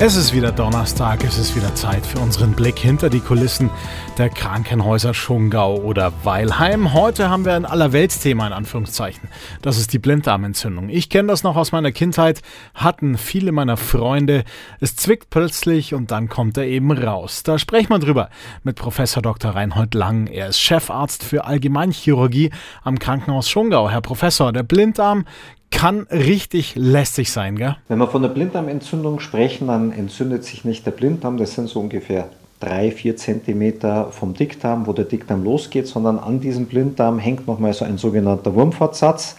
Es ist wieder Donnerstag, es ist wieder Zeit für unseren Blick hinter die Kulissen der Krankenhäuser Schongau oder Weilheim. Heute haben wir ein Allerweltsthema in Anführungszeichen. Das ist die Blinddarmentzündung. Ich kenne das noch aus meiner Kindheit, hatten viele meiner Freunde. Es zwickt plötzlich und dann kommt er eben raus. Da sprechen wir drüber mit Professor Dr. Reinhold Lang. Er ist Chefarzt für Allgemeinchirurgie am Krankenhaus Schongau. Herr Professor, der Blinddarm kann richtig lästig sein, gell? Wenn wir von der Blinddarmentzündung sprechen, dann entzündet sich nicht der Blinddarm, das sind so ungefähr drei, vier Zentimeter vom Dickdarm, wo der Dickdarm losgeht, sondern an diesem Blinddarm hängt nochmal so ein sogenannter Wurmfortsatz,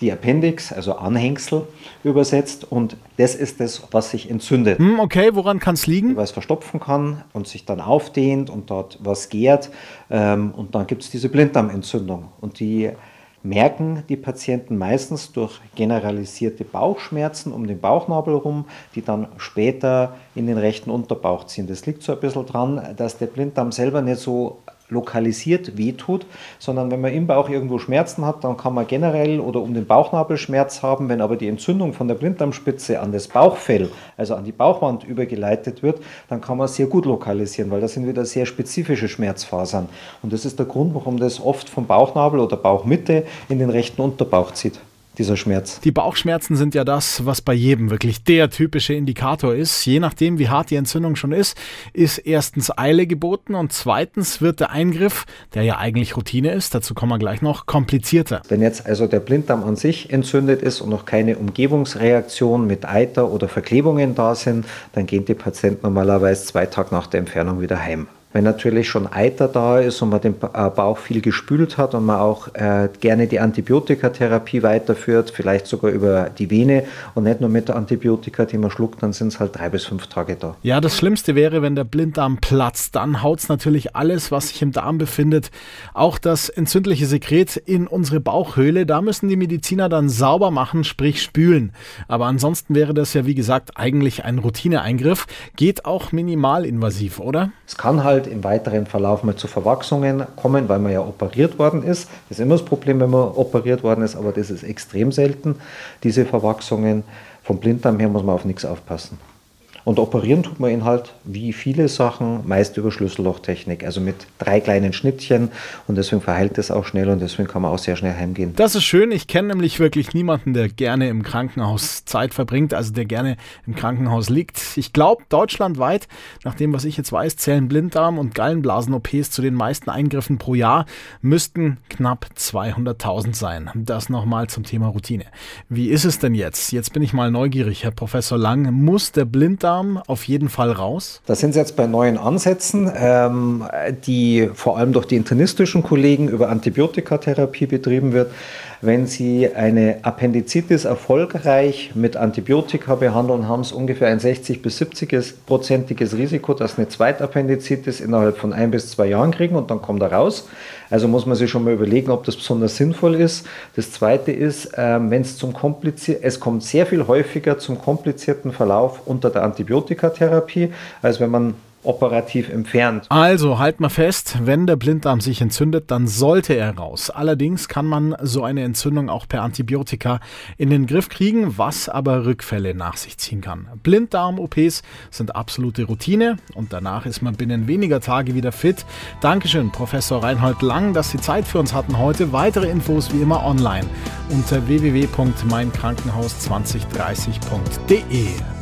die Appendix, also Anhängsel übersetzt. Und das ist das, was sich entzündet. Hm, okay, woran kann es liegen? Weil es verstopfen kann und sich dann aufdehnt und dort was gärt. Ähm, und dann gibt es diese Blinddarmentzündung. Und die merken die Patienten meistens durch generalisierte Bauchschmerzen um den Bauchnabel rum, die dann später in den rechten Unterbauch ziehen. Das liegt so ein bisschen dran, dass der Blinddarm selber nicht so lokalisiert wehtut, sondern wenn man im Bauch irgendwo Schmerzen hat, dann kann man generell oder um den Bauchnabel Schmerz haben. Wenn aber die Entzündung von der Blinddarmspitze an das Bauchfell, also an die Bauchwand übergeleitet wird, dann kann man sehr gut lokalisieren, weil das sind wieder sehr spezifische Schmerzfasern. Und das ist der Grund, warum das oft vom Bauchnabel oder Bauchmitte in den rechten Unterbauch zieht dieser Schmerz. Die Bauchschmerzen sind ja das, was bei jedem wirklich der typische Indikator ist. Je nachdem, wie hart die Entzündung schon ist, ist erstens Eile geboten und zweitens wird der Eingriff, der ja eigentlich Routine ist, dazu kommen wir gleich noch, komplizierter. Wenn jetzt also der Blinddarm an sich entzündet ist und noch keine Umgebungsreaktion mit Eiter oder Verklebungen da sind, dann gehen die Patienten normalerweise zwei Tage nach der Entfernung wieder heim. Wenn natürlich schon Eiter da ist und man den äh, Bauch viel gespült hat und man auch äh, gerne die Antibiotikatherapie weiterführt, vielleicht sogar über die Vene und nicht nur mit der Antibiotika, die man schluckt, dann sind es halt drei bis fünf Tage da. Ja, das Schlimmste wäre, wenn der Blinddarm platzt. Dann haut es natürlich alles, was sich im Darm befindet, auch das entzündliche Sekret in unsere Bauchhöhle. Da müssen die Mediziner dann sauber machen, sprich spülen. Aber ansonsten wäre das ja, wie gesagt, eigentlich ein Routineeingriff. Geht auch minimalinvasiv, oder? Es kann halt halt im weiteren Verlauf mal zu Verwachsungen kommen, weil man ja operiert worden ist. Das ist immer das Problem, wenn man operiert worden ist, aber das ist extrem selten, diese Verwachsungen. Vom Blinddarm her muss man auf nichts aufpassen. Und operieren tut man ihn halt wie viele Sachen, meist über Schlüssellochtechnik, also mit drei kleinen Schnittchen und deswegen verheilt es auch schnell und deswegen kann man auch sehr schnell heimgehen. Das ist schön. Ich kenne nämlich wirklich niemanden, der gerne im Krankenhaus Zeit verbringt, also der gerne im Krankenhaus liegt. Ich glaube, deutschlandweit, nach dem, was ich jetzt weiß, zählen Blinddarm- und Gallenblasen-OPs zu den meisten Eingriffen pro Jahr, müssten knapp 200.000 sein. Das nochmal zum Thema Routine. Wie ist es denn jetzt? Jetzt bin ich mal neugierig, Herr Professor Lang. Muss der Blinddarm Blinddarm auf jeden Fall raus? Da sind Sie jetzt bei neuen Ansätzen, ähm, die vor allem durch die internistischen Kollegen über Antibiotikatherapie betrieben wird. Wenn Sie eine Appendizitis erfolgreich mit Antibiotika behandeln, haben Sie ungefähr ein 60 bis 70-prozentiges Risiko, dass eine Zweitappendizitis innerhalb von ein bis zwei Jahren kriegen und dann kommt er raus. Also muss man sich schon mal überlegen, ob das besonders sinnvoll ist. Das Zweite ist, ähm, wenn es zum komplizierten, es kommt sehr viel häufiger zum komplizierten Verlauf unter der Antibiotikatherapie, als wenn man operativ entfernt. Also halt mal fest, wenn der Blinddarm sich entzündet, dann sollte er raus. Allerdings kann man so eine Entzündung auch per Antibiotika in den Griff kriegen, was aber Rückfälle nach sich ziehen kann. Blinddarm-OPs sind absolute Routine und danach ist man binnen weniger Tage wieder fit. Dankeschön, Professor Reinhold Lang, dass Sie Zeit für uns hatten heute. Weitere Infos wie immer online unter www.meinkrankenhaus2030.de.